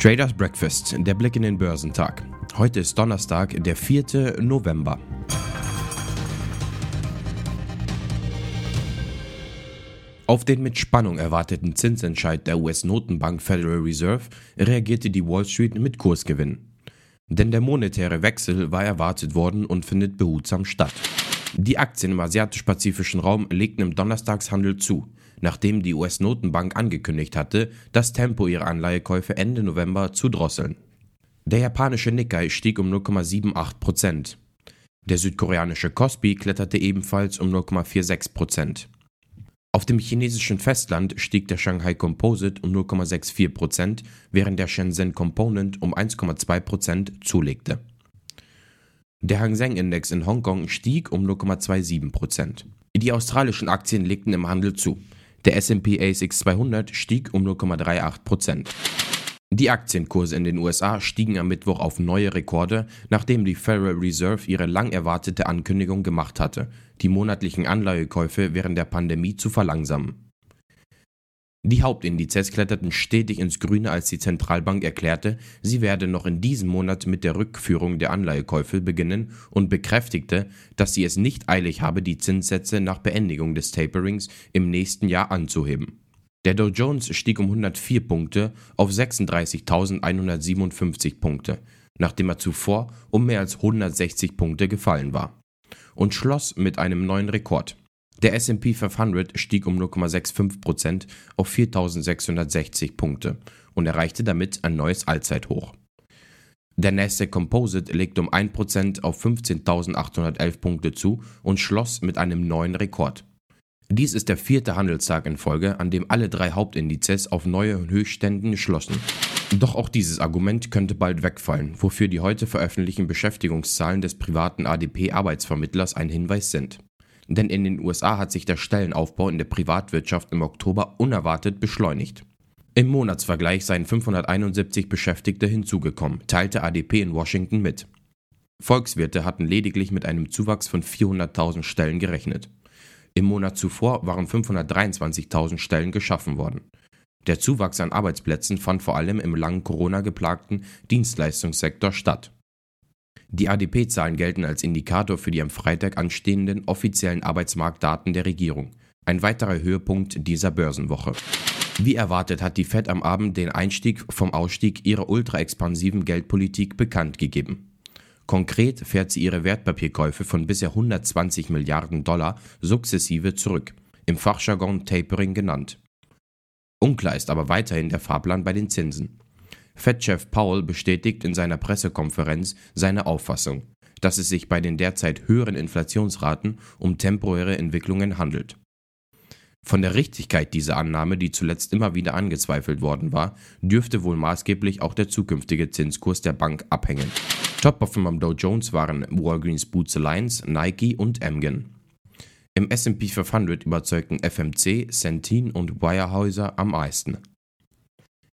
Traders Breakfast, der Blick in den Börsentag. Heute ist Donnerstag, der 4. November. Auf den mit Spannung erwarteten Zinsentscheid der US-Notenbank Federal Reserve reagierte die Wall Street mit Kursgewinn. Denn der monetäre Wechsel war erwartet worden und findet behutsam statt. Die Aktien im asiatisch-pazifischen Raum legten im Donnerstagshandel zu nachdem die US-Notenbank angekündigt hatte, das Tempo ihrer Anleihekäufe Ende November zu drosseln. Der japanische Nikkei stieg um 0,78 Prozent. Der südkoreanische Kospi kletterte ebenfalls um 0,46 Prozent. Auf dem chinesischen Festland stieg der Shanghai Composite um 0,64 Prozent, während der Shenzhen Component um 1,2 Prozent zulegte. Der Hang Seng Index in Hongkong stieg um 0,27 Prozent. Die australischen Aktien legten im Handel zu. Der S&P ASX 200 stieg um 0,38% Die Aktienkurse in den USA stiegen am Mittwoch auf neue Rekorde, nachdem die Federal Reserve ihre lang erwartete Ankündigung gemacht hatte, die monatlichen Anleihekäufe während der Pandemie zu verlangsamen. Die Hauptindizes kletterten stetig ins Grüne, als die Zentralbank erklärte, sie werde noch in diesem Monat mit der Rückführung der Anleihekäufe beginnen und bekräftigte, dass sie es nicht eilig habe, die Zinssätze nach Beendigung des Taperings im nächsten Jahr anzuheben. Der Dow Jones stieg um 104 Punkte auf 36.157 Punkte, nachdem er zuvor um mehr als 160 Punkte gefallen war, und schloss mit einem neuen Rekord. Der S&P 500 stieg um 0,65% auf 4.660 Punkte und erreichte damit ein neues Allzeithoch. Der Nasdaq Composite legte um 1% auf 15.811 Punkte zu und schloss mit einem neuen Rekord. Dies ist der vierte Handelstag in Folge, an dem alle drei Hauptindizes auf neue Höchstständen schlossen. Doch auch dieses Argument könnte bald wegfallen, wofür die heute veröffentlichten Beschäftigungszahlen des privaten ADP-Arbeitsvermittlers ein Hinweis sind denn in den USA hat sich der Stellenaufbau in der Privatwirtschaft im Oktober unerwartet beschleunigt. Im Monatsvergleich seien 571 Beschäftigte hinzugekommen, teilte ADP in Washington mit. Volkswirte hatten lediglich mit einem Zuwachs von 400.000 Stellen gerechnet. Im Monat zuvor waren 523.000 Stellen geschaffen worden. Der Zuwachs an Arbeitsplätzen fand vor allem im langen Corona geplagten Dienstleistungssektor statt. Die ADP-Zahlen gelten als Indikator für die am Freitag anstehenden offiziellen Arbeitsmarktdaten der Regierung. Ein weiterer Höhepunkt dieser Börsenwoche. Wie erwartet hat die Fed am Abend den Einstieg vom Ausstieg ihrer ultraexpansiven Geldpolitik bekannt gegeben. Konkret fährt sie ihre Wertpapierkäufe von bisher 120 Milliarden Dollar sukzessive zurück, im Fachjargon Tapering genannt. Unklar ist aber weiterhin der Fahrplan bei den Zinsen. Fed-Chef Powell bestätigt in seiner Pressekonferenz seine Auffassung, dass es sich bei den derzeit höheren Inflationsraten um temporäre Entwicklungen handelt. Von der Richtigkeit dieser Annahme, die zuletzt immer wieder angezweifelt worden war, dürfte wohl maßgeblich auch der zukünftige Zinskurs der Bank abhängen. Top-Performer am Dow Jones waren Walgreens Boots Alliance, Nike und Amgen. Im S&P 500 überzeugten FMC, Centene und Weyerhaeuser am meisten.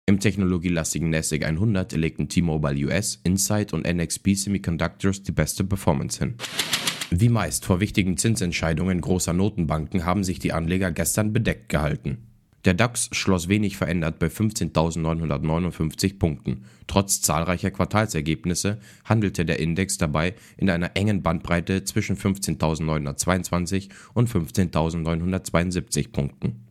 Im technologielastigen NASDAQ 100 legten T-Mobile US, Insight und NXP Semiconductors die beste Performance hin. Wie meist vor wichtigen Zinsentscheidungen großer Notenbanken haben sich die Anleger gestern bedeckt gehalten. Der DAX schloss wenig verändert bei 15.959 Punkten. Trotz zahlreicher Quartalsergebnisse handelte der Index dabei in einer engen Bandbreite zwischen 15.922 und 15.972 Punkten.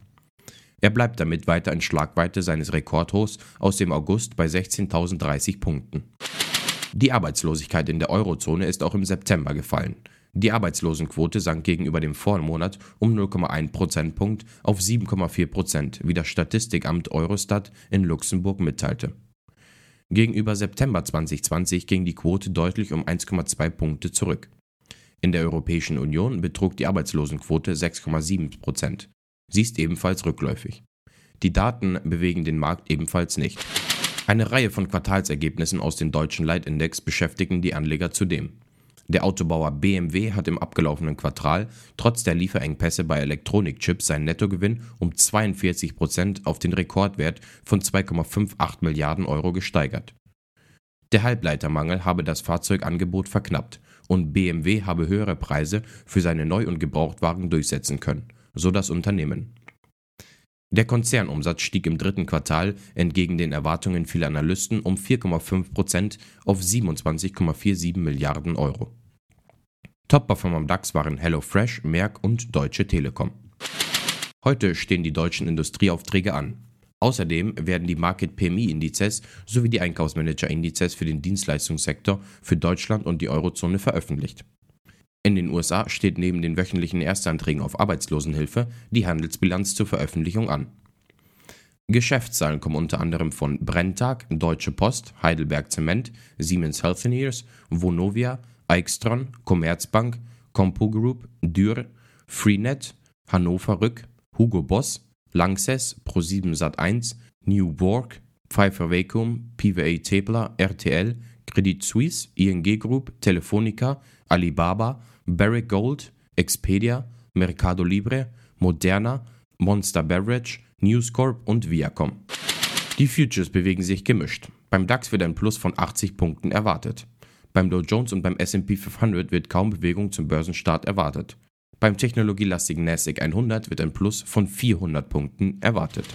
Er bleibt damit weiter in Schlagweite seines Rekordhochs aus dem August bei 16.030 Punkten. Die Arbeitslosigkeit in der Eurozone ist auch im September gefallen. Die Arbeitslosenquote sank gegenüber dem Vormonat um 0,1 Prozentpunkt auf 7,4 Prozent, wie das Statistikamt Eurostat in Luxemburg mitteilte. Gegenüber September 2020 ging die Quote deutlich um 1,2 Punkte zurück. In der Europäischen Union betrug die Arbeitslosenquote 6,7 Prozent. Sie ist ebenfalls rückläufig. Die Daten bewegen den Markt ebenfalls nicht. Eine Reihe von Quartalsergebnissen aus dem deutschen Leitindex beschäftigen die Anleger zudem. Der Autobauer BMW hat im abgelaufenen Quartal trotz der Lieferengpässe bei Elektronikchips seinen Nettogewinn um 42 Prozent auf den Rekordwert von 2,58 Milliarden Euro gesteigert. Der Halbleitermangel habe das Fahrzeugangebot verknappt und BMW habe höhere Preise für seine Neu- und Gebrauchtwagen durchsetzen können, so das Unternehmen. Der Konzernumsatz stieg im dritten Quartal entgegen den Erwartungen vieler Analysten um 4,5% auf 27,47 Milliarden Euro. Top-Performer am DAX waren HelloFresh, Merck und Deutsche Telekom. Heute stehen die deutschen Industrieaufträge an. Außerdem werden die Market PMI-Indizes sowie die Einkaufsmanager-Indizes für den Dienstleistungssektor für Deutschland und die Eurozone veröffentlicht. In den USA steht neben den wöchentlichen Erstanträgen auf Arbeitslosenhilfe die Handelsbilanz zur Veröffentlichung an. Geschäftszahlen kommen unter anderem von Brenntag, Deutsche Post, Heidelberg Zement, Siemens Healthineers, Vonovia, Eichstron, Commerzbank, Compo Group, Dürr, Freenet, Hannover Rück, Hugo Boss, Lanxess, Pro7 Sat1, New Borg, Pfeiffer Vacuum, PVA Tepler, RTL, Credit Suisse, ING Group, Telefonica, Alibaba, Barrick Gold, Expedia, Mercado Libre, Moderna, Monster Beverage, News Corp und Viacom. Die Futures bewegen sich gemischt. Beim DAX wird ein Plus von 80 Punkten erwartet. Beim Dow Jones und beim S&P 500 wird kaum Bewegung zum Börsenstart erwartet. Beim technologielastigen NASDAQ 100 wird ein Plus von 400 Punkten erwartet.